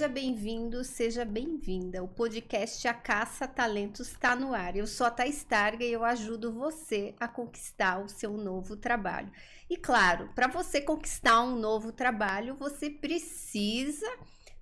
Seja bem-vindo, seja bem-vinda. O podcast A Caça Talentos está no ar. Eu sou a Thais Targa e eu ajudo você a conquistar o seu novo trabalho. E claro, para você conquistar um novo trabalho, você precisa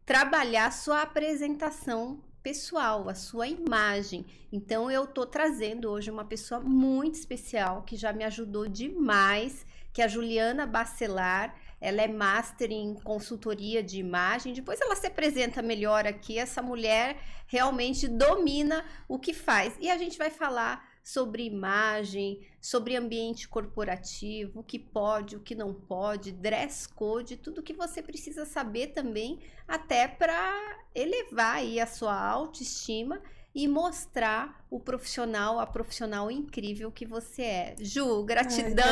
trabalhar sua apresentação pessoal, a sua imagem. Então eu tô trazendo hoje uma pessoa muito especial que já me ajudou demais, que é a Juliana Bacelar. Ela é master em consultoria de imagem. Depois ela se apresenta melhor aqui. Essa mulher realmente domina o que faz. E a gente vai falar sobre imagem, sobre ambiente corporativo, o que pode, o que não pode, dress code, tudo que você precisa saber também, até para elevar aí a sua autoestima e mostrar o profissional, a profissional incrível que você é. Ju, gratidão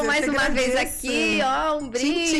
Ai, mais uma vez aqui, ó, um brinde.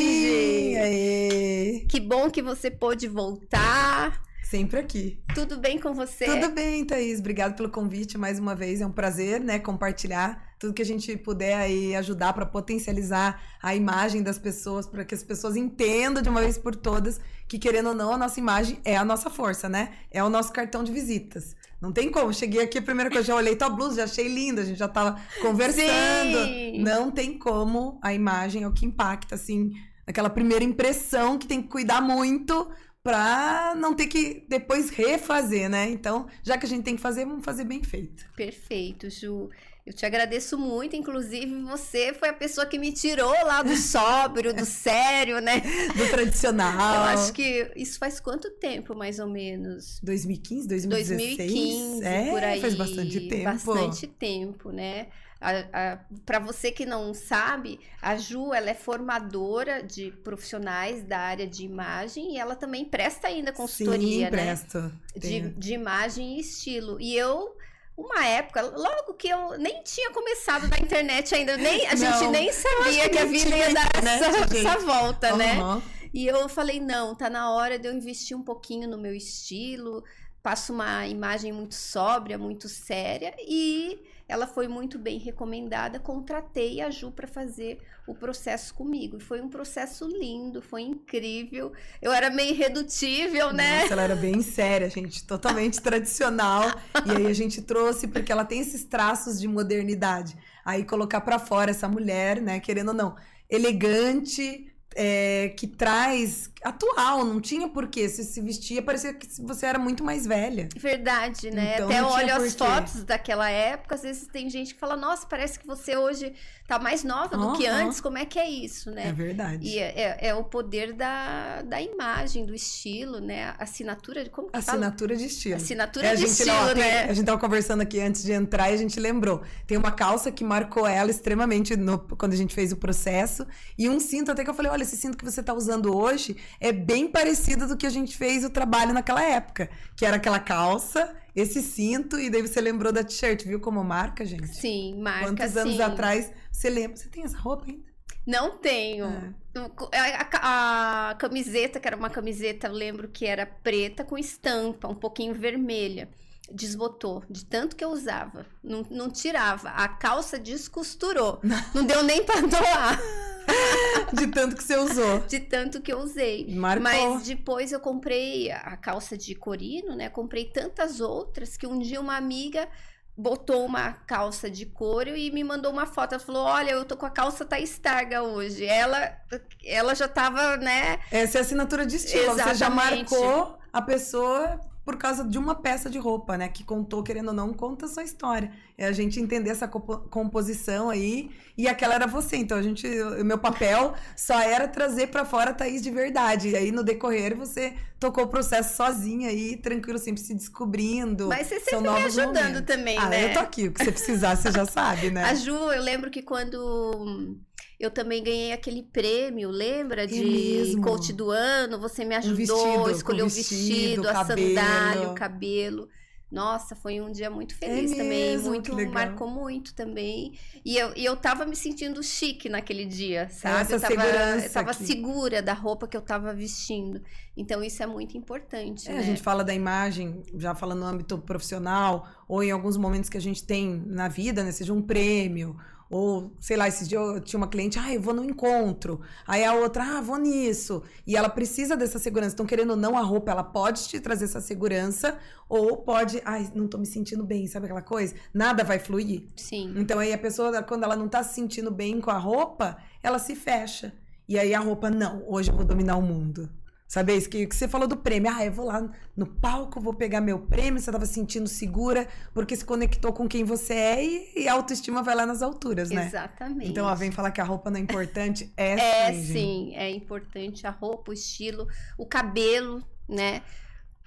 Que bom que você pôde voltar. Sempre aqui. Tudo bem com você? Tudo bem, Thaís. Obrigado pelo convite mais uma vez. É um prazer, né, compartilhar tudo que a gente puder aí ajudar para potencializar a imagem das pessoas, para que as pessoas entendam de uma vez por todas que querendo ou não, a nossa imagem é a nossa força, né? É o nosso cartão de visitas. Não tem como. Cheguei aqui, a primeira coisa, já olhei tua blusa, já achei linda, a gente já tava conversando. Sim. Não tem como a imagem é o que impacta, assim, aquela primeira impressão que tem que cuidar muito para não ter que depois refazer, né? Então, já que a gente tem que fazer, vamos fazer bem feito. Perfeito, Ju. Eu te agradeço muito, inclusive você foi a pessoa que me tirou lá do sóbrio, do sério, né? Do tradicional. Eu acho que isso faz quanto tempo, mais ou menos? 2015, 2016? 2015, é, por aí. Faz bastante tempo. Bastante tempo, né? Para você que não sabe, a Ju ela é formadora de profissionais da área de imagem e ela também presta ainda consultoria, Sim, presto. né? De, de imagem e estilo. E eu uma época, logo que eu nem tinha começado na internet ainda, nem, a não, gente nem sabia que a vida ia dar essa, essa, volta, uhum. né? E eu falei, não, tá na hora de eu investir um pouquinho no meu estilo, passo uma imagem muito sóbria, muito séria e ela foi muito bem recomendada. Contratei a Ju para fazer o processo comigo. E foi um processo lindo, foi incrível. Eu era meio irredutível, né? Nossa, ela era bem séria, gente, totalmente tradicional. E aí a gente trouxe porque ela tem esses traços de modernidade. Aí colocar para fora essa mulher, né, querendo ou não, elegante, é, que traz atual, não tinha porquê. Se se vestia, parecia que você era muito mais velha. Verdade, né? Então, Até eu olho as fotos daquela época, às vezes tem gente que fala, nossa, parece que você hoje tá mais nova do que antes, como é que é isso, né? É verdade. E é, é, é, o poder da, da imagem, do estilo, né? Assinatura de como que Assinatura fala? de estilo. Assinatura é, de estilo, não, né? A gente tava conversando aqui antes de entrar e a gente lembrou. Tem uma calça que marcou ela extremamente no, quando a gente fez o processo e um cinto até que eu falei, olha, esse cinto que você tá usando hoje é bem parecido do que a gente fez o trabalho naquela época, que era aquela calça esse cinto e daí você lembrou da t-shirt, viu como marca, gente? Sim, marca. Quantos anos atrás você lembra? Você tem essa roupa ainda? Não tenho. É. A, a, a, camiseta, que era uma camiseta, eu lembro que era preta com estampa, um pouquinho vermelha. Desbotou, de tanto que eu usava. Não, não tirava. A calça descosturou. não deu nem pra doar. de tanto que você usou. De tanto que eu usei. Marcou. Mas depois eu comprei a calça de corino, né? Comprei tantas outras que um dia uma amiga botou uma calça de couro e me mandou uma foto. Ela falou: Olha, eu tô com a calça tá estarga hoje. Ela, ela já tava, né? Essa é a assinatura de estilo. Exatamente. Você já marcou a pessoa por causa de uma peça de roupa, né? Que contou, querendo ou não, conta a sua história. É a gente entender essa composição aí. E aquela era você. Então, a gente, o meu papel só era trazer para fora a Thaís de verdade. E aí, no decorrer, você tocou o processo sozinha aí, tranquilo, sempre se descobrindo. Mas você sempre me ajudando momentos. também, ah, né? Eu tô aqui. O que você precisar, você já sabe, né? A Ju, eu lembro que quando eu também ganhei aquele prêmio, lembra? É de mesmo? coach do ano. Você me ajudou a escolher o vestido, vestido, a sandália, o cabelo. Nossa, foi um dia muito feliz é também. Mesmo? Muito, marcou muito também. E eu, e eu tava me sentindo chique naquele dia, sabe? Essa eu tava, segurança eu tava segura da roupa que eu tava vestindo. Então, isso é muito importante. É, né? A gente fala da imagem, já falando no âmbito profissional, ou em alguns momentos que a gente tem na vida, né? Seja um prêmio Ou, sei lá, esses dias eu tinha uma cliente, ah, eu vou no encontro. Aí a outra, ah, vou nisso. E ela precisa dessa segurança. Então, querendo ou não, a roupa, ela pode te trazer essa segurança, ou pode, ai, não tô me sentindo bem, sabe aquela coisa? Nada vai fluir. Sim. Então, aí a pessoa, quando ela não tá se sentindo bem com a roupa, ela se fecha. E aí a roupa, não, hoje eu vou dominar o mundo. Sabe, isso que, que você falou do prêmio. Ah, eu vou lá no palco, vou pegar meu prêmio. Você estava sentindo segura porque se conectou com quem você é e, e, a autoestima vai lá nas alturas, né? Exatamente. Então, ela vem falar que a roupa não é importante. É, é sim, sim, é importante a roupa, o estilo, o cabelo, né?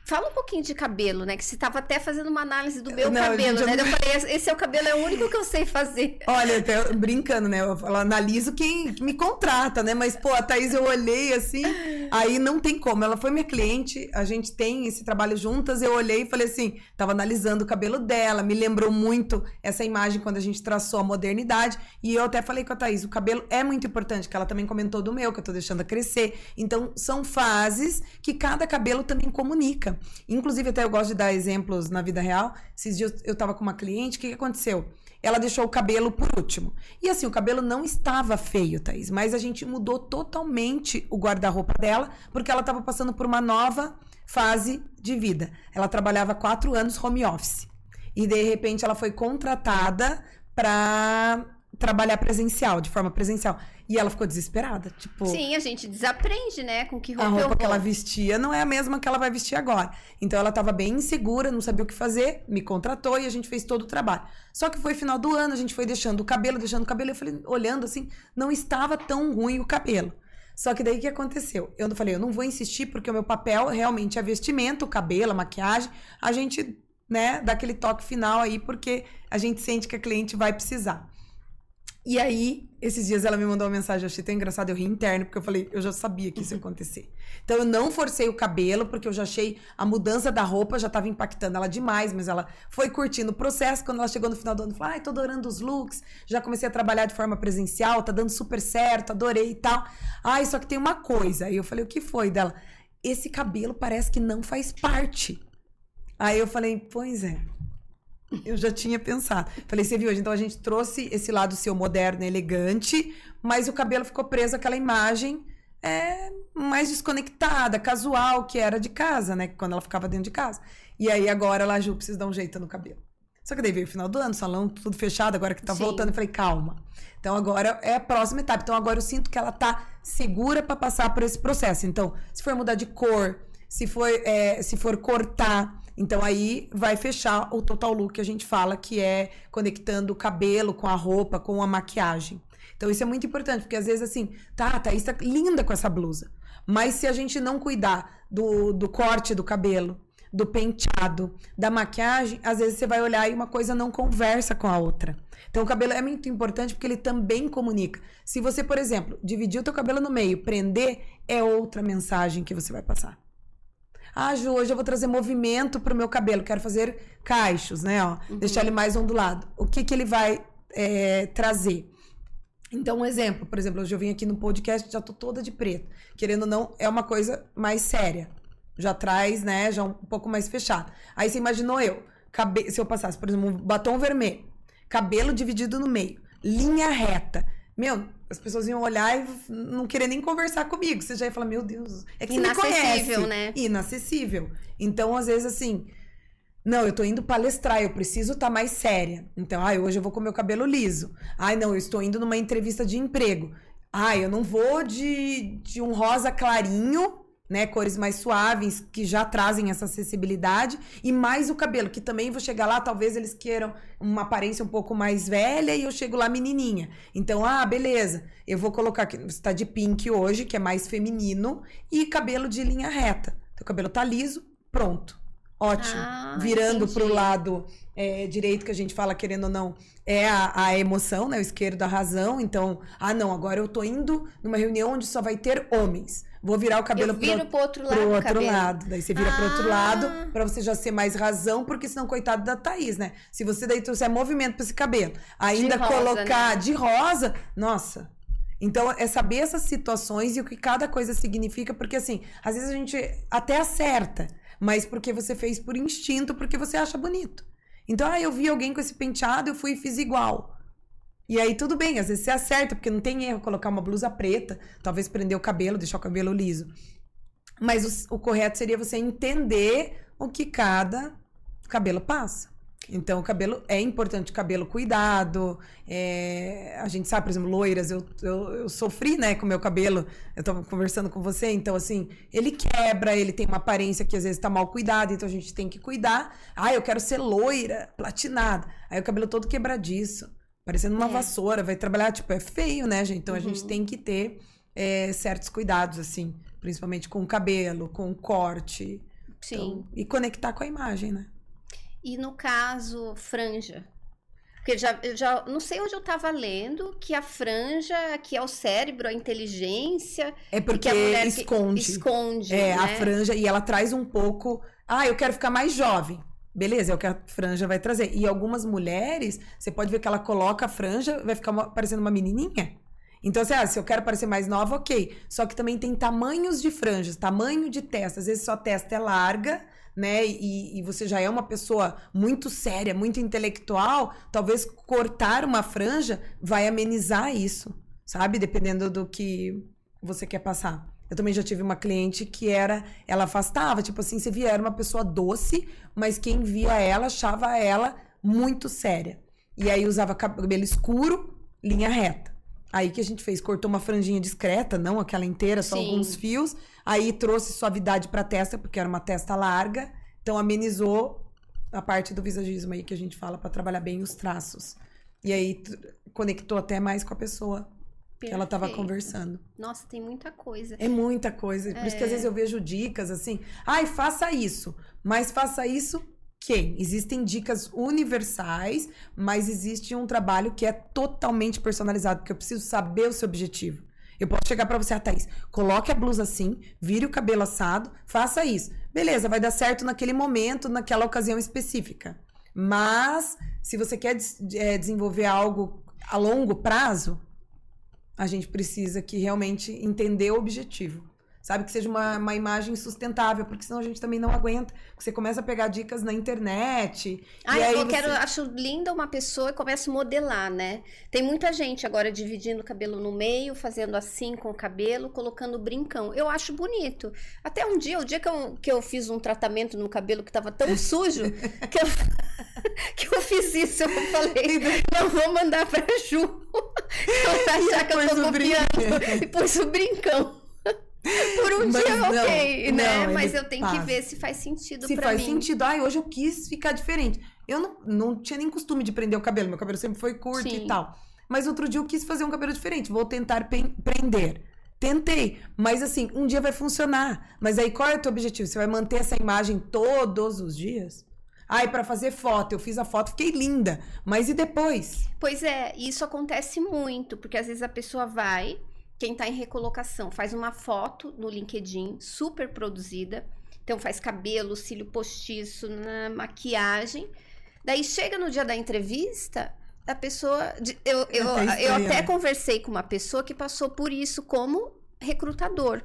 Fala um pouquinho de cabelo, né? Que você estava até fazendo uma análise do meu não, cabelo, gente, né? Eu... eu falei, esse é o cabelo, é o único que eu sei fazer. Olha, até brincando, né? Eu, eu analiso quem me contrata, né? Mas, pô, a Thaís, eu olhei assim, aí não tem como. Ela foi minha cliente, a gente tem esse trabalho juntas. Eu olhei e falei assim, tava analisando o cabelo dela, me lembrou muito essa imagem quando a gente traçou a modernidade. E eu até falei com a Thaís, o cabelo é muito importante, que ela também comentou do meu, que eu tô deixando a crescer. Então, são fases que cada cabelo também comunica. Inclusive, até eu gosto de dar exemplos na vida real. Esses dias eu tava com uma cliente, o que, que aconteceu? Ela deixou o cabelo por último. E assim, o cabelo não estava feio, Thaís, mas a gente mudou totalmente o guarda-roupa dela, porque ela estava passando por uma nova fase de vida. Ela trabalhava quatro anos home office. E de repente ela foi contratada para trabalhar presencial, de forma presencial. E ela ficou desesperada, tipo... Sim, a gente desaprende, né, com que roupa A roupa que ela vestia não é a mesma que ela vai vestir agora. Então ela tava bem insegura, não sabia o que fazer, me contratou e a gente fez todo o trabalho. Só que foi final do ano, a gente foi deixando o cabelo, deixando o cabelo, eu falei, olhando assim, não estava tão ruim o cabelo. Só que daí o que aconteceu? Eu falei, eu não vou insistir porque o meu papel realmente é vestimento, o cabelo, a maquiagem. A gente, né, dá aquele toque final aí porque a gente sente que a cliente vai precisar. E aí, esses dias ela me mandou uma mensagem, eu achei tão engraçado, eu ri interno, porque eu falei, eu já sabia que isso ia acontecer. Então eu não forcei o cabelo, porque eu já achei a mudança da roupa já estava impactando ela demais, mas ela foi curtindo o processo. Quando ela chegou no final do ano, falou: ai, tô adorando os looks, já comecei a trabalhar de forma presencial, tá dando super certo, adorei e tal. Ai, só que tem uma coisa. Aí eu falei, o que foi dela? Esse cabelo parece que não faz parte. Aí eu falei, pois é. Eu já tinha pensado. Falei, você viu? Então a gente trouxe esse lado seu moderno, elegante, mas o cabelo ficou preso àquela imagem é, mais desconectada, casual, que era de casa, né? Quando ela ficava dentro de casa. E aí agora ela, Ju, precisa dar um jeito no cabelo. Só que daí veio o final do ano, salão tudo fechado, agora que tá Sim. voltando, eu falei, calma. Então agora é a próxima etapa. Então agora eu sinto que ela tá segura para passar por esse processo. Então, se for mudar de cor, se for, é, se for cortar, então aí vai fechar o total look que a gente fala, que é conectando o cabelo com a roupa, com a maquiagem. Então isso é muito importante, porque às vezes assim, tá, a Thaís tá linda com essa blusa. Mas se a gente não cuidar do, do corte do cabelo, do penteado, da maquiagem, às vezes você vai olhar e uma coisa não conversa com a outra. Então o cabelo é muito importante porque ele também comunica. Se você, por exemplo, dividir o teu cabelo no meio, prender, é outra mensagem que você vai passar. Ah, Ju, hoje eu vou trazer movimento pro meu cabelo. Quero fazer cachos, né? Ó, uhum. Deixar ele mais ondulado. O que, que ele vai é, trazer? Então, um exemplo, por exemplo, hoje eu vim aqui no podcast, já tô toda de preto. Querendo ou não, é uma coisa mais séria. Já traz, né, já um pouco mais fechado. Aí você imaginou eu, cabe... se eu passasse, por exemplo, um batom vermelho, cabelo dividido no meio, linha reta. Meu, as pessoas iam olhar e não querer nem conversar comigo. Você já ia falar, meu Deus, é que você me conhece. né? Inacessível. Então, às vezes, assim, não, eu tô indo palestrar, eu preciso estar tá mais séria. Então, ai, hoje eu vou com meu cabelo liso. Ai, não, eu estou indo numa entrevista de emprego. Ai, eu não vou de, de um rosa clarinho né? Cores mais suaves, que já trazem essa acessibilidade. E mais o cabelo, que também vou chegar lá, talvez eles queiram uma aparência um pouco mais velha e eu chego lá menininha. Então, ah, beleza. Eu vou colocar aqui, você tá de pink hoje, que é mais feminino, e cabelo de linha reta. Teu cabelo tá liso, pronto. Ótimo. Ah, Virando entendi. pro lado é, direito, que a gente fala, querendo ou não, é a, a emoção, né? O esquerdo, a razão. Então, ah, não, agora eu tô indo numa reunião onde só vai ter homens. Vou virar o cabelo eu viro pro, pro outro lado. Pro outro lado. Daí você vira ah. pro outro lado, pra você já ser mais razão, porque senão, coitado da Thaís, né? Se você daí trouxer movimento pra esse cabelo, ainda de colocar né? de rosa, nossa. Então, é saber essas situações e o que cada coisa significa, porque assim, às vezes a gente até acerta, mas porque você fez por instinto, porque você acha bonito. Então, ah, eu vi alguém com esse penteado, eu fui e fiz igual. E aí tudo bem, às vezes você acerta, porque não tem erro colocar uma blusa preta, talvez prender o cabelo, deixar o cabelo liso. Mas o, o correto seria você entender o que cada cabelo passa. Então, o cabelo é importante, cabelo cuidado. É, a gente sabe, por exemplo, loiras, eu, eu, eu, sofri, né, com o meu cabelo. Eu tava conversando com você, então, assim, ele quebra, ele tem uma aparência que às vezes tá mal cuidado, então a gente tem que cuidar. Ah, eu quero ser loira, platinada. Aí o cabelo todo quebradiço, parecendo uma é. vassoura, vai trabalhar, tipo, é feio, né, gente? Então uhum. a gente uhum. tem que ter é, certos cuidados, assim, principalmente com o cabelo, com o corte. Sim. Então, e conectar com a imagem, né? E no caso, franja. Porque já, eu já não sei onde eu estava lendo que a franja, que é o cérebro, a inteligência. É porque a mulher esconde. esconde. É, né? a franja, e ela traz um pouco. Ah, eu quero ficar mais jovem. Beleza, é o que a franja vai trazer. E algumas mulheres, você pode ver que ela coloca a franja, vai ficar uma, parecendo uma menininha. Então, assim, ah, se eu quero parecer mais nova, ok. Só que também tem tamanhos de franjas, tamanho de testa. Às vezes sua testa é larga, né? E, e, você já é uma pessoa muito séria, muito intelectual, talvez cortar uma franja vai amenizar isso, sabe? Dependendo do que você quer passar. Eu também já tive uma cliente que era, ela afastava, tipo assim, você via era uma pessoa doce, mas quem via ela achava ela muito séria. E aí usava cabelo escuro, linha reta. Aí que a gente fez, cortou uma franjinha discreta, não aquela inteira, só Sim. alguns fios. Aí trouxe suavidade pra testa, porque era uma testa larga. Então amenizou a parte do visagismo aí que a gente fala para trabalhar bem os traços. E aí conectou até mais com a pessoa Perfeito. que ela estava conversando. Nossa, tem muita coisa. É muita coisa. Por é. isso que às é. vezes eu vejo dicas assim, ai, faça isso. Mas faça isso quem? Existem dicas universais, mas existe um trabalho que é totalmente personalizado, porque eu preciso saber o seu objetivo. Eu posso chegar para você, ah, Thaís, coloque a blusa assim, vire o cabelo assado, faça isso. Beleza, vai dar certo naquele momento, naquela ocasião específica. Mas, se você quer é, desenvolver algo a longo prazo, a gente precisa que realmente entender o objetivo sabe? Que seja uma, uma imagem sustentável, porque senão a gente também não aguenta. Você começa a pegar dicas na internet. Ah, eu você... quero, acho linda uma pessoa e começa a modelar, né? Tem muita gente agora dividindo o cabelo no meio, fazendo assim com o cabelo, colocando brincão. Eu acho bonito. Até um dia, o dia que eu, que eu fiz um tratamento no cabelo que tava tão sujo, que eu, que eu fiz isso, eu falei, não vou mandar pra Ju. Vai achar que eu tô copiando. E pus o brincão. Por um Mas dia, não, ok, né? Não, Mas eu tenho passa. que ver se faz sentido se pra mim. Se faz sentido. Ai, hoje eu quis ficar diferente. Eu não, não tinha nem costume de prender o cabelo. Meu cabelo sempre foi curto Sim. e tal. Mas outro dia eu quis fazer um cabelo diferente. Vou tentar prender. Tentei, mas assim, um dia vai funcionar. Mas aí qual é o teu objetivo? Você vai manter essa imagem todos os dias? Ai, para fazer foto, eu fiz a foto, fiquei linda. Mas e depois? Pois é, isso acontece muito, porque às vezes a pessoa vai, quem está em recolocação faz uma foto no LinkedIn, super produzida. Então faz cabelo, cílio postiço, na maquiagem. Daí chega no dia da entrevista, a pessoa. Eu, eu, eu até conversei com uma pessoa que passou por isso como recrutador.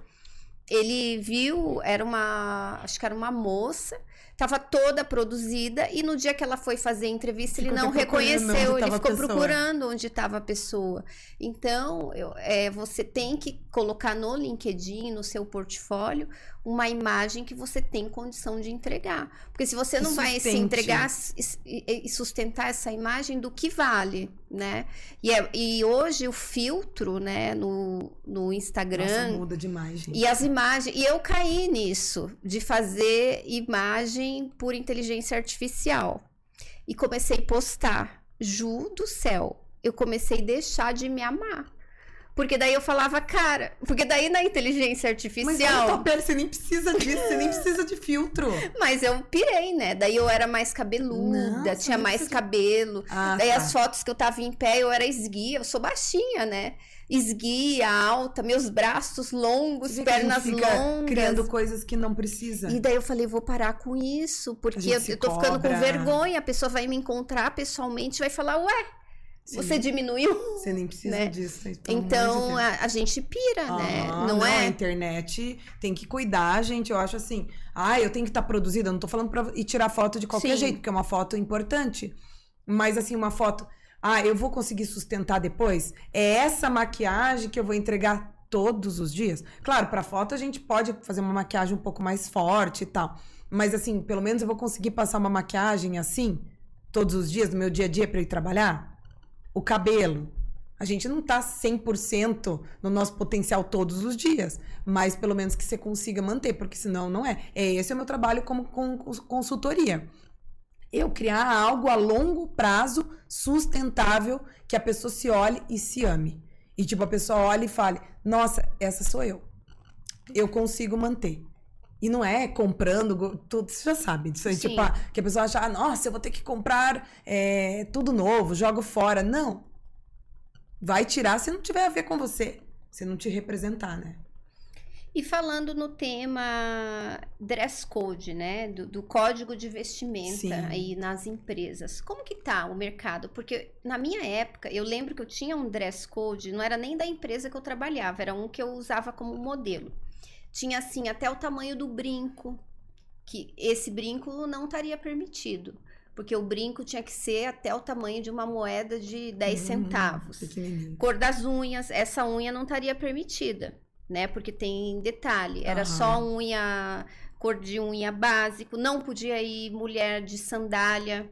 Ele viu, era uma. Acho que era uma moça Tava toda produzida e no dia que ela foi fazer a entrevista, ficou ele não reconheceu, ele ficou procurando onde estava a pessoa. Então, eu, é, você tem que colocar no LinkedIn, no seu portfólio, uma imagem que você tem condição de entregar. Porque se você não vai se entregar e sustentar essa imagem, do que vale, né? E, é, e hoje o filtro, né, no, no Instagram... Nossa, muda demais, gente. E as imagens... E eu caí nisso, de fazer imagem por inteligência artificial. E comecei a postar. Ju do céu, eu comecei a deixar de me amar. Porque daí eu falava, cara, porque daí na inteligência artificial. Mas pele, você nem precisa disso, você nem precisa de filtro. Mas eu pirei, né? Daí eu era mais cabeluda, Não, tinha mais cabelo. Ah, daí tá. as fotos que eu tava em pé, eu era esguia, eu sou baixinha, né? Esguia, alta, meus braços longos, pernas longas. Criando coisas que não precisa. E daí eu falei, vou parar com isso, porque eu, eu tô cobra. ficando com vergonha. A pessoa vai me encontrar pessoalmente vai falar, ué, Sim. Você diminuiu? Você nem precisa né? disso. Então de a, a, gente pira, ah, né? Não, não, é? A internet tem que cuidar, gente. Eu acho assim, ah, eu tenho que estar tá produzida. Eu não tô falando pra ir tirar foto de qualquer Sim. jeito, porque é uma foto importante. Mas assim, uma foto. Ah, eu vou conseguir sustentar depois? É essa maquiagem que eu vou entregar todos os dias? Claro, para foto a gente pode fazer uma maquiagem um pouco mais forte e tal. Mas assim, pelo menos eu vou conseguir passar uma maquiagem assim todos os dias no meu dia a dia para ir trabalhar? O cabelo. A gente não tá 100% no nosso potencial todos os dias, mas pelo menos que você consiga manter, porque senão não é. é esse é o meu trabalho como consultoria eu criar algo a longo prazo sustentável que a pessoa se olhe e se ame. E tipo, a pessoa olhe e fale: "Nossa, essa sou eu. Eu consigo manter". E não é comprando tudo, você já sabe disso aí, tipo, ah, que a pessoa acha, ah, nossa, eu vou ter que comprar é, tudo novo, jogo fora. Não. Vai tirar se não tiver a ver com você, se não te representar, né? E falando no tema dress code, né, do, do código de vestimenta Sim. aí nas empresas, como que tá o mercado? Porque na minha época, eu lembro que eu tinha um dress code, não era nem da empresa que eu trabalhava, era um que eu usava como modelo. Tinha assim até o tamanho do brinco, que esse brinco não estaria permitido. Porque o brinco tinha que ser até o tamanho de uma moeda de 10 uhum, centavos. Cor das unhas, essa unha não estaria permitida né? Porque tem detalhe, era só unha, cor de unha básico, não podia ir mulher de sandália,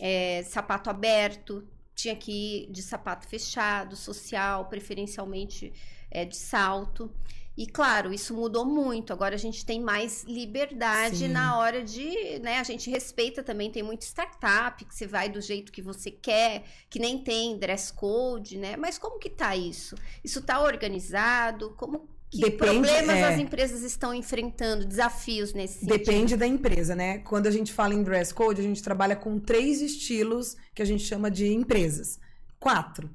é, sapato aberto, tinha que ir de sapato fechado, social, preferencialmente é, de salto. E claro, isso mudou muito. Agora a gente tem mais liberdade Sim. na hora de, né? A gente respeita também, tem muita startup que você vai do jeito que você quer, que nem tem dress code, né? Mas como que tá isso? Isso tá organizado? Como que Depende, problemas é... as empresas estão enfrentando, desafios nesse sentido? Depende da empresa, né? Quando a gente fala em dress code, a gente trabalha com três estilos que a gente chama de empresas. Quatro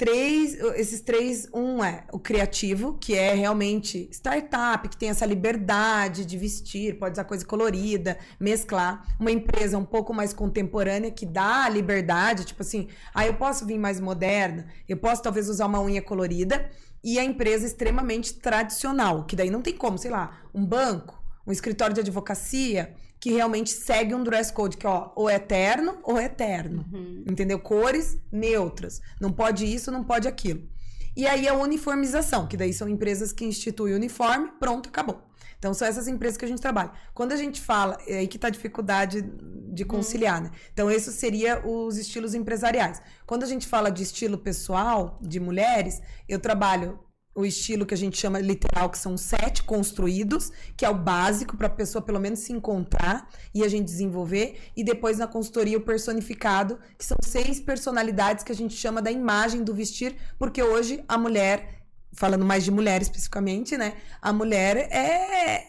três, esses três, um é o criativo, que é realmente startup, que tem essa liberdade de vestir, pode usar coisa colorida, mesclar. Uma empresa um pouco mais contemporânea que dá a liberdade, tipo assim, ah, eu posso vir mais moderna, eu posso talvez usar uma unha colorida. E a empresa extremamente tradicional, que daí não tem como, sei lá, um banco, um escritório de advocacia, que realmente segue um dress code, que ó, ou é eterno ou é eterno. Uhum. Entendeu? Cores neutras. Não pode isso, não pode aquilo. E aí a uniformização, que daí são empresas que instituem uniforme, pronto, acabou. Então são essas empresas que a gente trabalha. Quando a gente fala, é aí que está a dificuldade de conciliar, uhum. né? Então esses seria os estilos empresariais. Quando a gente fala de estilo pessoal, de mulheres, eu trabalho o estilo que a gente chama literal, que são sete construídos, que é o básico para a pessoa pelo menos se encontrar e a gente desenvolver. E depois na consultoria o personificado, que são seis personalidades que a gente chama da imagem do vestir, porque hoje a mulher, falando mais de mulher especificamente, né? A mulher é,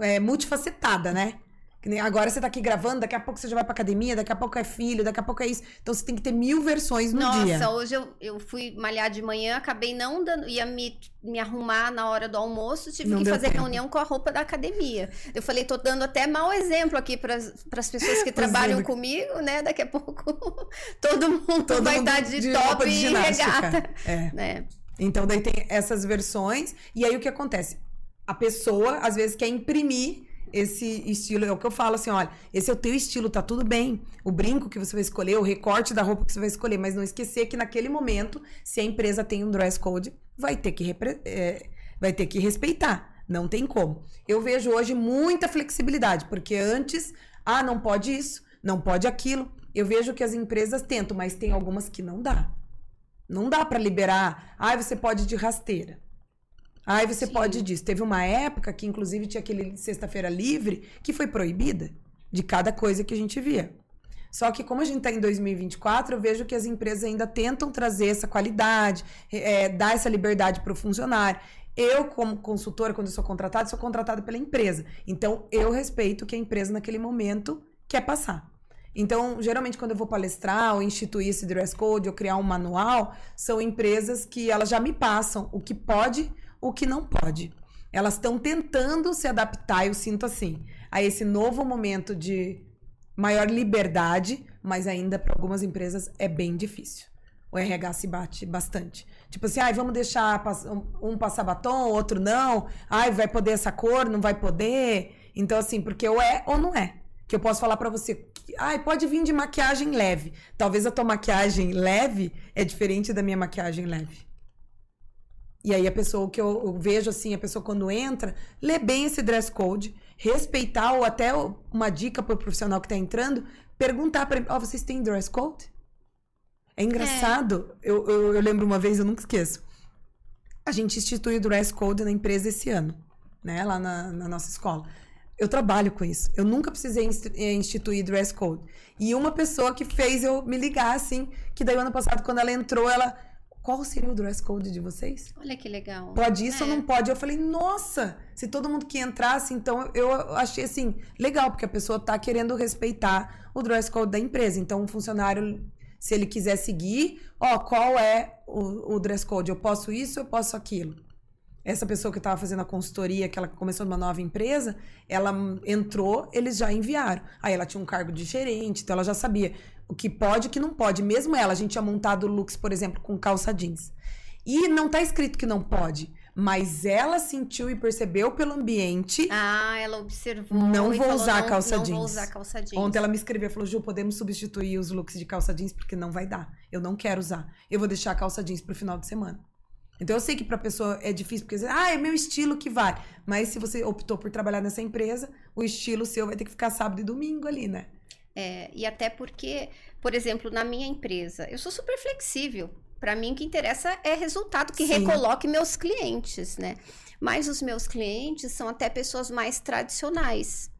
é multifacetada, né? Agora você tá aqui gravando, daqui a pouco você já vai pra academia, daqui a pouco é filho, daqui a pouco é isso. Então você tem que ter mil versões no Nossa, dia. Nossa, hoje eu, eu fui malhar de manhã, acabei não dando. ia me, me arrumar na hora do almoço, tive não que fazer tempo. reunião com a roupa da academia. Eu falei, tô dando até mau exemplo aqui para as pessoas que trabalham é. comigo, né? Daqui a pouco todo mundo todo vai mundo estar de, de top de e regata. É. Né? Então daí tem essas versões, e aí o que acontece? A pessoa, às vezes, quer imprimir esse estilo, é o que eu falo assim, olha, esse é o teu estilo, tá tudo bem. O brinco que você vai escolher, o recorte da roupa que você vai escolher, mas não esquecer que naquele momento, se a empresa tem um dress code, vai ter que, é, vai ter que respeitar. Não tem como. Eu vejo hoje muita flexibilidade, porque antes, ah, não pode isso, não pode aquilo. Eu vejo que as empresas tentam, mas tem algumas que não dá. Não dá para liberar. Ah, você pode de rasteira. Aí você Sim. pode disso. Teve uma época que, inclusive, tinha aquele sexta-feira livre que foi proibida de cada coisa que a gente via. Só que, como a gente está em 2024, eu vejo que as empresas ainda tentam trazer essa qualidade, é, dar essa liberdade para o funcionário. Eu, como consultora, quando sou contratada, sou contratada pela empresa. Então, eu respeito o que a empresa, naquele momento, quer passar. Então, geralmente, quando eu vou palestrar ou instituir esse dress code ou criar um manual, são empresas que elas já me passam o que pode o que não pode. Elas estão tentando se adaptar, eu sinto assim, a esse novo momento de maior liberdade, mas ainda para algumas empresas é bem difícil. O RH se bate bastante. Tipo assim, ai, vamos deixar um passar batom, outro não. Ai, vai poder essa cor, não vai poder. Então, assim, porque ou é ou não é. que eu posso falar para você, ai, pode vir de maquiagem leve. Talvez a tua maquiagem leve é diferente da minha maquiagem leve. E aí a pessoa, que eu, eu vejo assim, a pessoa quando entra, lê bem esse dress code, respeitar ou até uma dica para o profissional que está entrando, perguntar para ele, ó, oh, vocês têm dress code? É engraçado. É. Eu, eu, eu, lembro uma vez, eu nunca esqueço. A gente instituiu o dress code na empresa esse ano, né? Lá na, na nossa escola. Eu trabalho com isso. Eu nunca precisei eh, instituir dress code. E uma pessoa que fez eu me ligar, assim, que daí o ano passado, quando ela entrou, ela. Qual seria o dress code de vocês? Olha que legal. Pode isso é. ou não pode? Eu falei, nossa, se todo mundo que entrasse, então eu achei assim, legal, porque a pessoa tá querendo respeitar o dress code da empresa. Então, um funcionário se ele quiser seguir, ó, qual é o, o dress code? Eu posso isso, eu posso aquilo. Essa pessoa que estava fazendo a consultoria, que ela começou numa nova empresa, ela entrou, eles já enviaram. Aí ela tinha um cargo de gerente, então ela já sabia o que pode e o que não pode. Mesmo ela, a gente tinha montado looks, por exemplo, com calça jeans. E não está escrito que não pode. Mas ela sentiu e percebeu pelo ambiente. Ah, ela observou. Não vou falou, usar não, calça não jeans. Vou usar calça jeans. Ontem ela me escreveu falou: Ju, podemos substituir os looks de calça jeans porque não vai dar. Eu não quero usar. Eu vou deixar a calça jeans pro final de semana. Então eu sei que pra pessoa é difícil, porque ah, é meu estilo que vale. Mas se você optou por trabalhar nessa empresa, o estilo seu vai ter que ficar sábado e domingo ali, né? É, e até porque, por exemplo, na minha empresa, eu sou super flexível. Para mim, o que interessa é resultado que Sim. recoloque meus clientes, né? Mas os meus clientes são até pessoas mais tradicionais.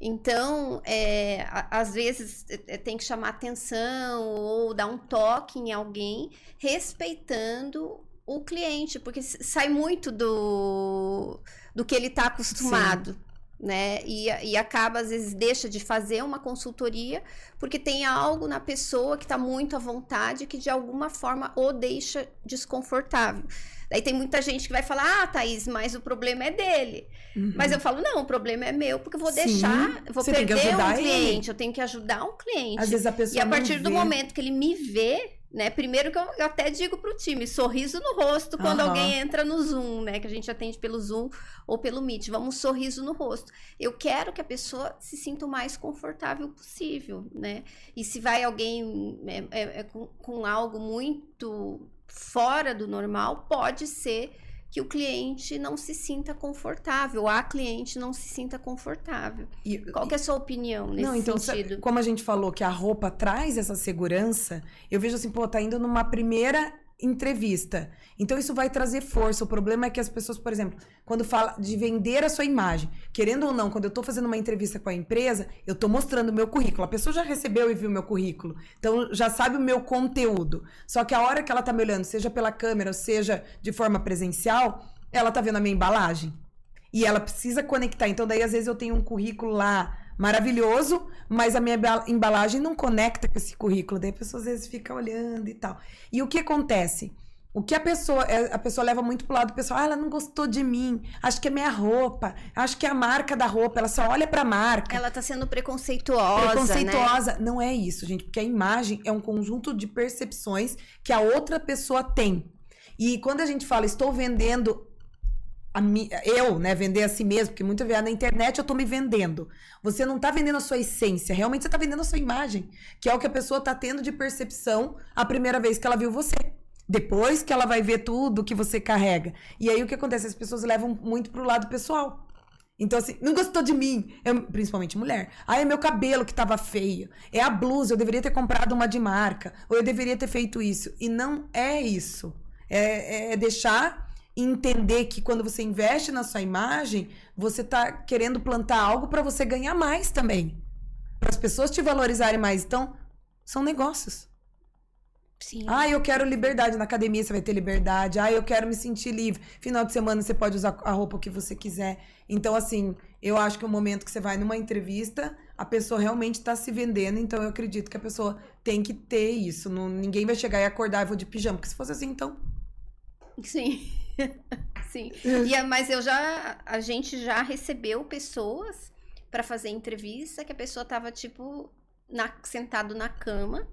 Então, é, às vezes é, é, tem que chamar atenção ou dar um toque em alguém, respeitando o cliente, porque sai muito do, do que ele está acostumado. Sim né? E, e acaba, às vezes, deixa de fazer uma consultoria porque tem algo na pessoa que está muito à vontade que de alguma forma o deixa desconfortável. Daí tem muita gente que vai falar, ah, Thaís, mas o problema é dele. Uhum. Mas eu falo, não, o problema é meu, porque eu vou deixar, Sim, vou perder um cliente, ele. eu tenho que ajudar um cliente. Às vezes a pessoa E a partir do momento que ele me vê, né? Primeiro que eu, eu até digo pro time, sorriso no rosto quando uhum. alguém entra no Zoom, né? Que a gente atende pelo Zoom ou pelo Meet. Vamos sorriso no rosto. Eu quero que a pessoa se sinta o mais confortável possível, né? E se vai alguém é, é, é com, com algo muito fora do normal, pode ser que o cliente não se sinta confortável, a cliente não se sinta confortável. E, Qual que é a sua opinião nesse não, então, sentido? Como a gente falou que a roupa traz essa segurança, eu vejo assim, pô, tá indo numa primeira entrevista. Então isso vai trazer força. O problema é que as pessoas, por exemplo, quando fala de vender a sua imagem, querendo ou não, quando eu estou fazendo uma entrevista com a empresa, eu estou mostrando o meu currículo. A pessoa já recebeu e viu o meu currículo. Então já sabe o meu conteúdo. Só que a hora que ela está me olhando, seja pela câmera, seja de forma presencial, ela está vendo a minha embalagem. E ela precisa conectar. Então daí às vezes eu tenho um currículo lá maravilhoso, mas a minha embalagem não conecta com esse currículo. Daí a pessoa às vezes fica olhando e tal. E o que acontece? O que a pessoa, é, a pessoa leva muito pro lado do pessoal, ah, ela não gostou de mim, acho que é minha roupa, acho que é a marca da roupa, ela só olha pra marca. Ela tá sendo preconceituosa. Né? Preconceituosa. Né? Não é isso, gente, porque a imagem é um conjunto de percepções que a outra pessoa tem. E quando a gente fala, estou vendendo mi, eu, né, vender a si mesmo, porque muita vezes na internet eu tô me vendendo. Você não tá vendendo a sua essência, realmente você tá vendendo a sua imagem, que é o que a pessoa tá tendo de percepção a primeira vez que ela viu você. Depois que ela vai ver tudo que você carrega. E aí o que acontece? As pessoas levam muito pro lado pessoal. Então, assim, não gostou de mim, eu, principalmente mulher. Ah, é meu cabelo que tava feio. É a blusa, eu deveria ter comprado uma de marca. Ou eu deveria ter feito isso. E não é isso. É, é deixar entender que quando você investe na sua imagem, você está querendo plantar algo para você ganhar mais também. Para as pessoas te valorizarem mais. Então, são negócios. Sim. Ah, eu quero liberdade. Na academia você vai ter liberdade. Ah, eu quero me sentir livre. Final de semana você pode usar a roupa que você quiser. Então, assim, eu acho que é o momento que você vai numa entrevista, a pessoa realmente está se vendendo. Então, eu acredito que a pessoa tem que ter isso. Não, ninguém vai chegar e acordar e vou de pijama. Porque se fosse assim, então. Sim. Sim. E, mas eu já. A gente já recebeu pessoas para fazer entrevista que a pessoa tava, tipo, na, sentado na cama.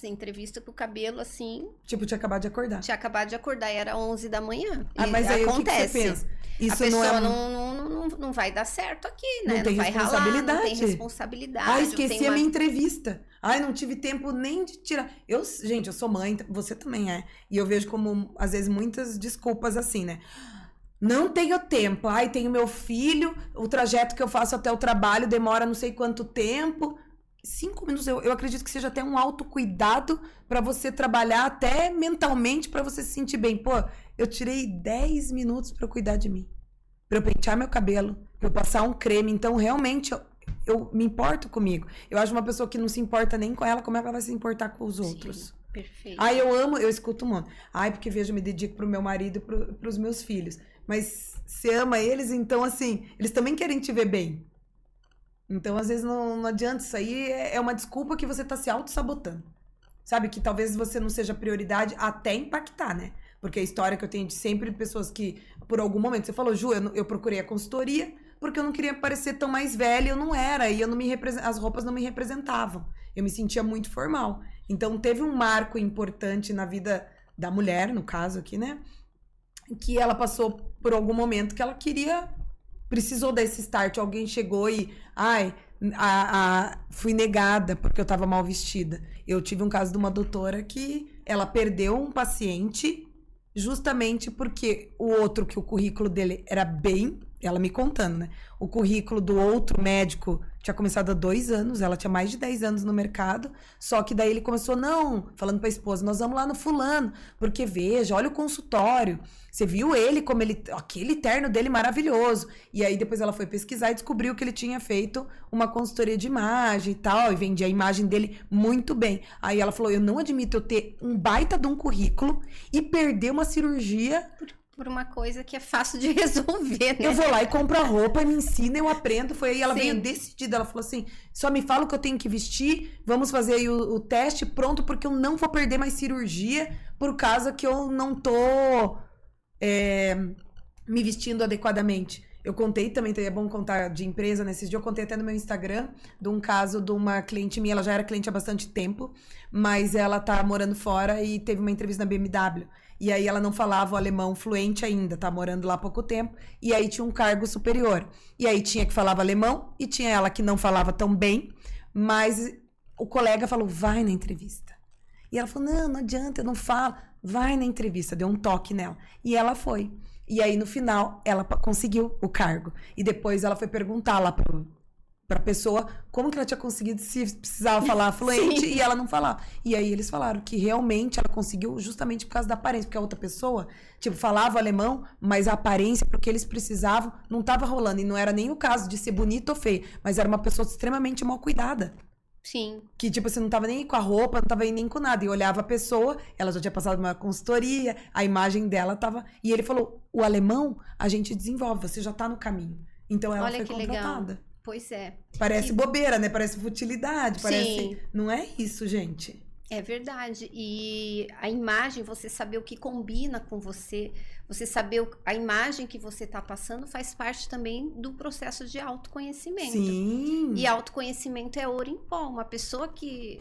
Fazer entrevista com o cabelo assim. Tipo, tinha acabado de acordar. Tinha acabado de acordar e era 11 da manhã. Ah, mas aí o que que acontece. você pensa? Isso a pessoa não é. não, não, não, não, vai dar certo aqui, né? Não tem vai ralar, não tem responsabilidade. responsabilidade. Ah, esqueci a uma- minha entrevista. Ai, não tive tempo nem de tirar. Eu, gente, eu sou mãe, você também é. E eu vejo como, às vezes, muitas desculpas assim, né? Não tenho tempo. Ai, tenho meu filho, o trajeto que eu faço até o trabalho demora não sei quanto tempo. Cinco minutos, eu, eu acredito que seja até um autocuidado para você trabalhar até mentalmente para você se sentir bem. Pô, eu tirei 10 minutos para cuidar de mim. Pra eu pentear meu cabelo, pra eu passar um creme. Então, realmente, eu, eu me importo comigo. Eu acho uma pessoa que não se importa nem com ela, como é que ela vai se importar com os outros? Sim, perfeito. Ai, eu amo, eu escuto um monte. Ai, porque vejo, eu me dedico pro meu marido e pro, pros meus filhos. Mas você ama eles, então, assim, eles também querem te ver bem. Então, às vezes, não, não adianta. Isso aí é é uma desculpa que você tá se auto-sabotando. Sabe? Que talvez você não seja prioridade até impactar, né? Porque a história que eu tenho de sempre pessoas que, por algum momento, você falou, Ju, eu, eu procurei a consultoria porque eu não queria parecer tão mais velha, eu não era, e eu não me as roupas não me representavam. Eu me sentia muito formal. Então teve um marco importante na vida da mulher, no caso aqui, né? Que ela passou por algum momento que ela queria, precisou desse start. Alguém chegou e, ai, a, a- fui negada porque eu tava mal vestida. Eu tive um caso de uma doutora que ela perdeu um paciente justamente porque o outro, que o currículo dele era bem, ela me contando, né? O currículo do outro médico tinha começado há dois anos, ela tinha mais de 10 anos no mercado, só que daí ele começou, não, falando pra esposa, nós vamos lá no fulano, porque veja, olha o consultório, você viu ele como ele, aquele terno dele maravilhoso. E aí depois ela foi pesquisar e descobriu que ele tinha feito uma consultoria de imagem e tal, e vendia a imagem dele muito bem. Aí ela falou, eu não admito eu ter um baita de um currículo e perder uma cirurgia Por uma coisa que é fácil de resolver, né? eu vou lá e compro a roupa, me ensina, eu aprendo. Foi aí, ela Sim. veio decidida. Ela falou assim: só me fala o que eu tenho que vestir, vamos fazer aí o, o teste pronto, porque eu não vou perder mais cirurgia por causa que eu não tô é, me vestindo adequadamente. Eu contei também, então é bom contar de empresa nesses dias. Eu contei até no meu Instagram de um caso de uma cliente minha. Ela já era cliente há bastante tempo, mas ela tá morando fora e teve uma entrevista na BMW. E aí ela não falava o alemão fluente ainda, tá morando lá há pouco tempo. E aí tinha um cargo superior. E aí tinha que falava alemão e tinha ela que não falava tão bem, mas o colega falou: vai na entrevista. E ela falou: não, não adianta, eu não falo. Vai na entrevista, deu um toque nela. E ela foi. E aí, no final, ela conseguiu o cargo. E depois ela foi perguntar lá pro, pra pessoa como que ela tinha conseguido se precisava falar fluente Sim. e ela não falava. E aí eles falaram que realmente ela conseguiu justamente por causa da aparência, porque a outra pessoa, tipo, falava alemão, mas a aparência, porque eles precisavam, não tava rolando. E não era nem o caso de ser bonita ou feia, mas era uma pessoa extremamente mal cuidada. Sim. Que, tipo, você não tava nem com a roupa, não tava nem com nada. E olhava a pessoa, ela já tinha passado uma consultoria, a imagem dela tava. E ele falou: o alemão a gente desenvolve, você já tá no caminho. Então ela Olha foi que legal. Pois é. Parece E- bobeira, né? Parece futilidade, parece. Sim. Não é isso, gente. É verdade. E a imagem, você saber o que combina com você, você saber o- a imagem que você está passando, faz parte também do processo de autoconhecimento. Sim. E autoconhecimento é ouro em pó. Uma pessoa que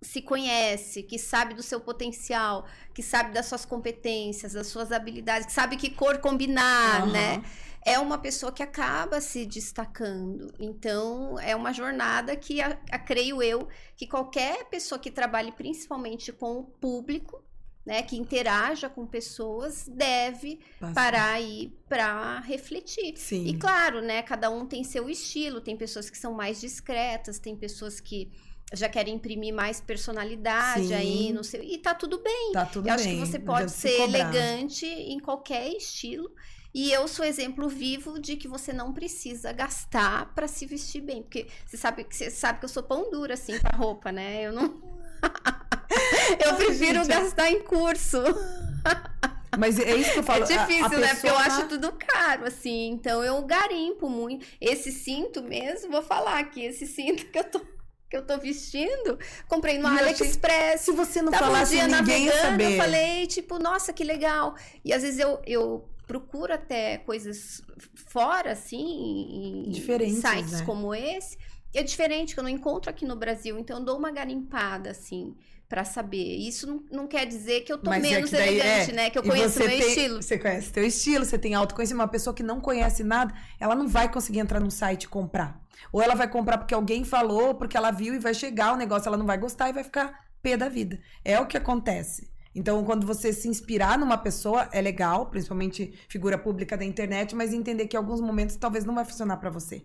se conhece, que sabe do seu potencial, que sabe das suas competências, das suas habilidades, que sabe que cor combinar, Aham. né? É uma pessoa que acaba se destacando. Então, é uma jornada que, a, a- creio eu, que qualquer pessoa que trabalhe principalmente com o público, né, que interaja com pessoas, deve Bastante. parar aí para refletir. Sim. E claro, né, cada um tem seu estilo, tem pessoas que são mais discretas, tem pessoas que já querem imprimir mais personalidade Sim. aí, não sei, e tá tudo bem. Tá tudo eu acho bem. que você pode se ser cobrar. elegante em qualquer estilo. E eu sou exemplo vivo de que você não precisa gastar para se vestir bem, porque você sabe que você sabe que eu sou pão dura assim para roupa, né? Eu não Eu prefiro gente, gastar em curso. Mas é isso que eu falo. É a- a difícil, né? Porque eu acho tudo caro, assim. Então eu garimpo muito. Esse cinto mesmo, vou falar aqui, esse cinto que eu tô, que eu tô vestindo, comprei no AliExpress. Se você não Tava um falasse, dia ninguém ia navegando, saber. eu falei, tipo, nossa, que legal. E às vezes eu, eu procuro até coisas fora, assim, em Diferentes, sites né? como esse. é diferente, que eu não encontro aqui no Brasil, então eu dou uma garimpada, assim, para saber. Isso não, não, quer dizer que eu tô Mas é menos é elegante, é... né? Que eu conheço o meu tem, estilo. Você conhece o teu estilo, você tem autoconhecimento. Uma pessoa que não conhece nada, ela não vai conseguir entrar no site e comprar. Ou ela vai comprar porque alguém falou, porque ela viu e vai chegar o negócio, ela não vai gostar e vai ficar pé da vida. É o que acontece. Então, quando você se inspirar numa pessoa, é legal, principalmente figura pública da internet, mas entender que em alguns momentos talvez não vai funcionar para você.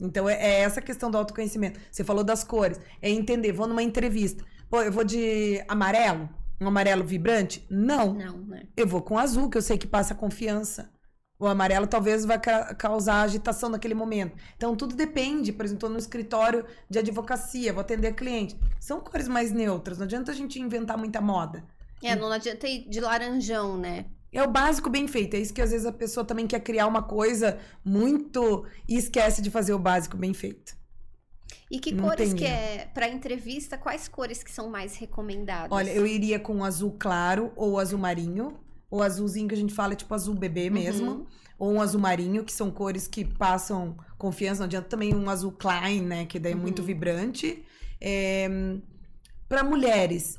Então, é, é essa questão do autoconhecimento. Você falou das cores. É entender, vou numa entrevista. Pô, eu vou de amarelo? Um amarelo vibrante? Não. Não, né? Eu vou com azul, que eu sei que passa confiança. O amarelo talvez vai ca causar agitação naquele momento. Então, tudo depende. Por exemplo, estou no escritório de advocacia, vou atender cliente. São cores mais neutras. Não adianta a gente inventar muita moda. É, não adianta ir de laranjão, né? É o básico bem feito. É isso que às vezes a pessoa também quer criar uma coisa muito e esquece de fazer o básico bem feito. E que não cores que é para entrevista? Quais cores que são mais recomendadas? Olha, eu iria com azul claro ou azul marinho, ou azulzinho que a gente fala tipo azul bebê uhum. mesmo, uhum. ou um azul marinho, que são cores que passam confiança. Não adianta também um azul Klein, né, que daí é muito uhum. vibrante. É... Para mulheres,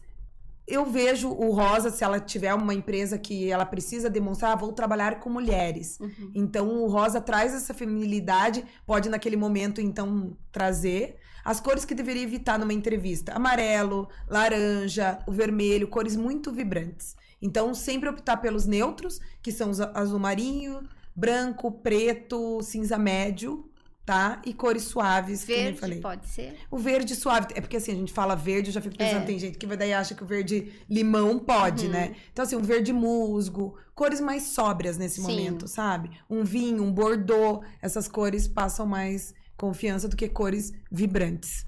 eu vejo o Rosa, se ela tiver uma empresa que ela precisa demonstrar, ah, vou trabalhar com mulheres. Uhum. Então, o Rosa traz essa feminilidade, pode naquele momento, então, trazer. As cores que deveria evitar numa entrevista: amarelo, laranja, o vermelho, cores muito vibrantes. Então, sempre optar pelos neutros, que são os azul marinho, branco, preto, cinza médio, tá? E cores suaves, verde, como eu falei. pode ser? O verde suave, é porque assim, a gente fala verde, eu já fico pensando, é. tem gente que vai daí acha que o verde limão pode, uhum. né? Então assim, um verde musgo, cores mais sóbrias nesse Sim. momento, sabe? Um vinho, um bordô, essas cores passam mais confiança do que cores vibrantes.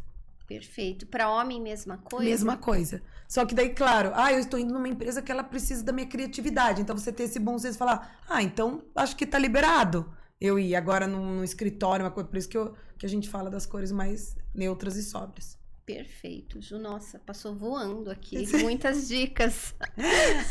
Perfeito. Para homem, mesma coisa? Mesma coisa. Só que daí, claro, ah, eu estou indo numa empresa que ela precisa da minha criatividade. Então você ter esse bom senso e falar, ah, então acho que tá liberado eu ir agora num, num escritório, uma coisa, por isso que, eu, que a gente fala das cores mais neutras e sóbrias. Perfeito, Ju. Nossa, passou voando aqui. Muitas dicas.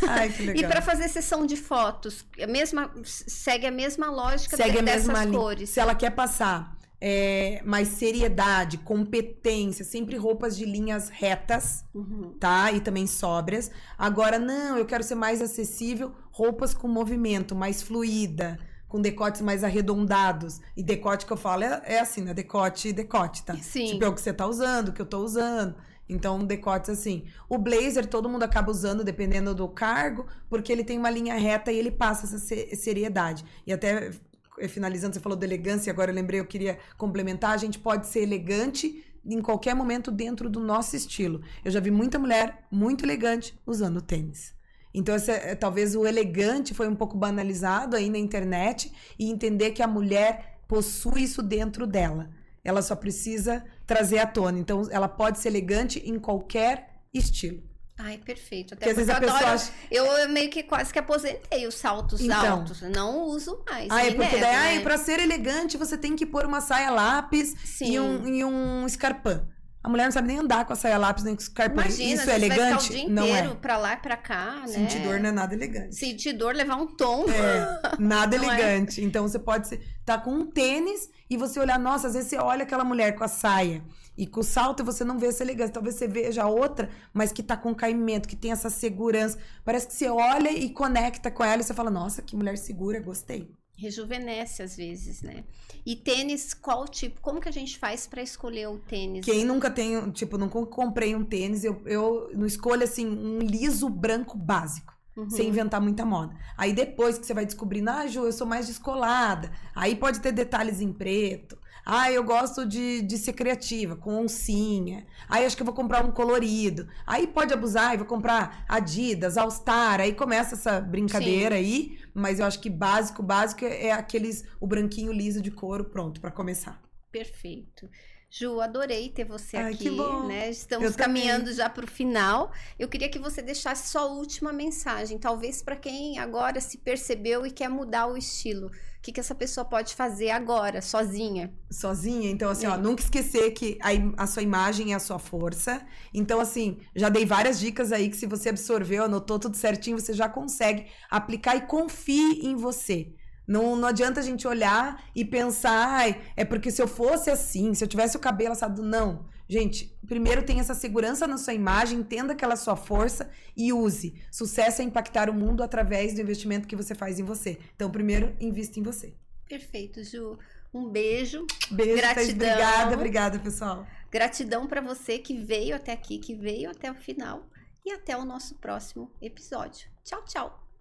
Ai, que legal. E para fazer sessão de fotos, a mesma, segue a mesma lógica segue a dessas mesma cores. Se ela quer passar é, mais seriedade, competência, sempre roupas de linhas retas, uhum. tá? E também sóbrias. Agora, não, eu quero ser mais acessível, roupas com movimento, mais fluida com decotes mais arredondados. E decote que eu falo é, é assim, né? Decote e decote, tá? Sim. Tipo, é o que você tá usando, o que eu tô usando. Então, decotes assim. O blazer todo mundo acaba usando dependendo do cargo, porque ele tem uma linha reta e ele passa essa seriedade. E até eh, finalizando, você falou de elegância, agora eu lembrei, eu queria complementar, a gente pode ser elegante em qualquer momento dentro do nosso estilo. Eu já vi muita mulher muito elegante usando tênis. Então, esse, é, talvez o elegante foi um pouco banalizado aí na internet e entender que a mulher possui isso dentro dela. Ela só precisa trazer à tona. Então, ela pode ser elegante em qualquer estilo. Ai, perfeito. Até porque, às vezes a pessoa acha... Eu meio que quase que aposentei os saltos então, altos. Não uso mais. Ah, é porque nego, daí, né? pra ser elegante, você tem que pôr uma saia lápis e um, e um escarpão. A mulher não sabe nem andar com a saia lápis nem com o carpão. Imagina, Isso é elegante? Vai ficar o dia não inteiro é. pra lá e pra cá, né? Sentir dor não é nada elegante. Sentir dor, levar um tom. É, nada é? elegante. É. Então você pode estar tá com um tênis e você olhar, nossa, às vezes você olha aquela mulher com a saia e com o salto e você não vê essa elegância. Talvez você veja outra, mas que tá com caimento, que tem essa segurança. Parece que você olha e conecta com ela e você fala, nossa, que mulher segura, gostei rejuvenesce às vezes, né? E tênis, qual tipo? Como que a gente faz para escolher o tênis? Quem nunca tem, tipo, nunca comprei um tênis, eu, eu não escolho assim um liso branco básico. Uhum. Sem inventar muita moda. Aí depois que você vai descobrindo, ah, Ju, eu sou mais descolada. Aí pode ter detalhes em preto. Ah, eu gosto de, de ser criativa, com oncinha. Aí acho que eu vou comprar um colorido. Aí pode abusar e vou comprar Adidas, All Star. Aí começa essa brincadeira Sim. aí. Mas eu acho que básico, básico é aqueles, o branquinho liso de couro pronto para começar. Perfeito. Ju, adorei ter você Ai, aqui, né? Estamos eu caminhando também. já para o final. Eu queria que você deixasse sua última mensagem, talvez para quem agora se percebeu e quer mudar o estilo que, que essa pessoa pode fazer agora, sozinha? Sozinha? Então, assim, é. ó, nunca esquecer que a, a sua imagem é a sua força. Então, assim, já dei várias dicas aí que se você absorveu, anotou tudo certinho, você já consegue aplicar e confie em você. Não, não adianta a gente olhar e pensar, ai, é porque se eu fosse assim, se eu tivesse o cabelo assado. Não. Gente, primeiro tenha essa segurança na sua imagem, entenda que ela é sua força e use. Sucesso é impactar o mundo através do investimento que você faz em você. Então, primeiro, invista em você. Perfeito, Ju. Um beijo. Beijo, Gratidão. Obrigada, obrigada, pessoal. Gratidão para você que veio até aqui, que veio até o final. E até o nosso próximo episódio. Tchau, tchau.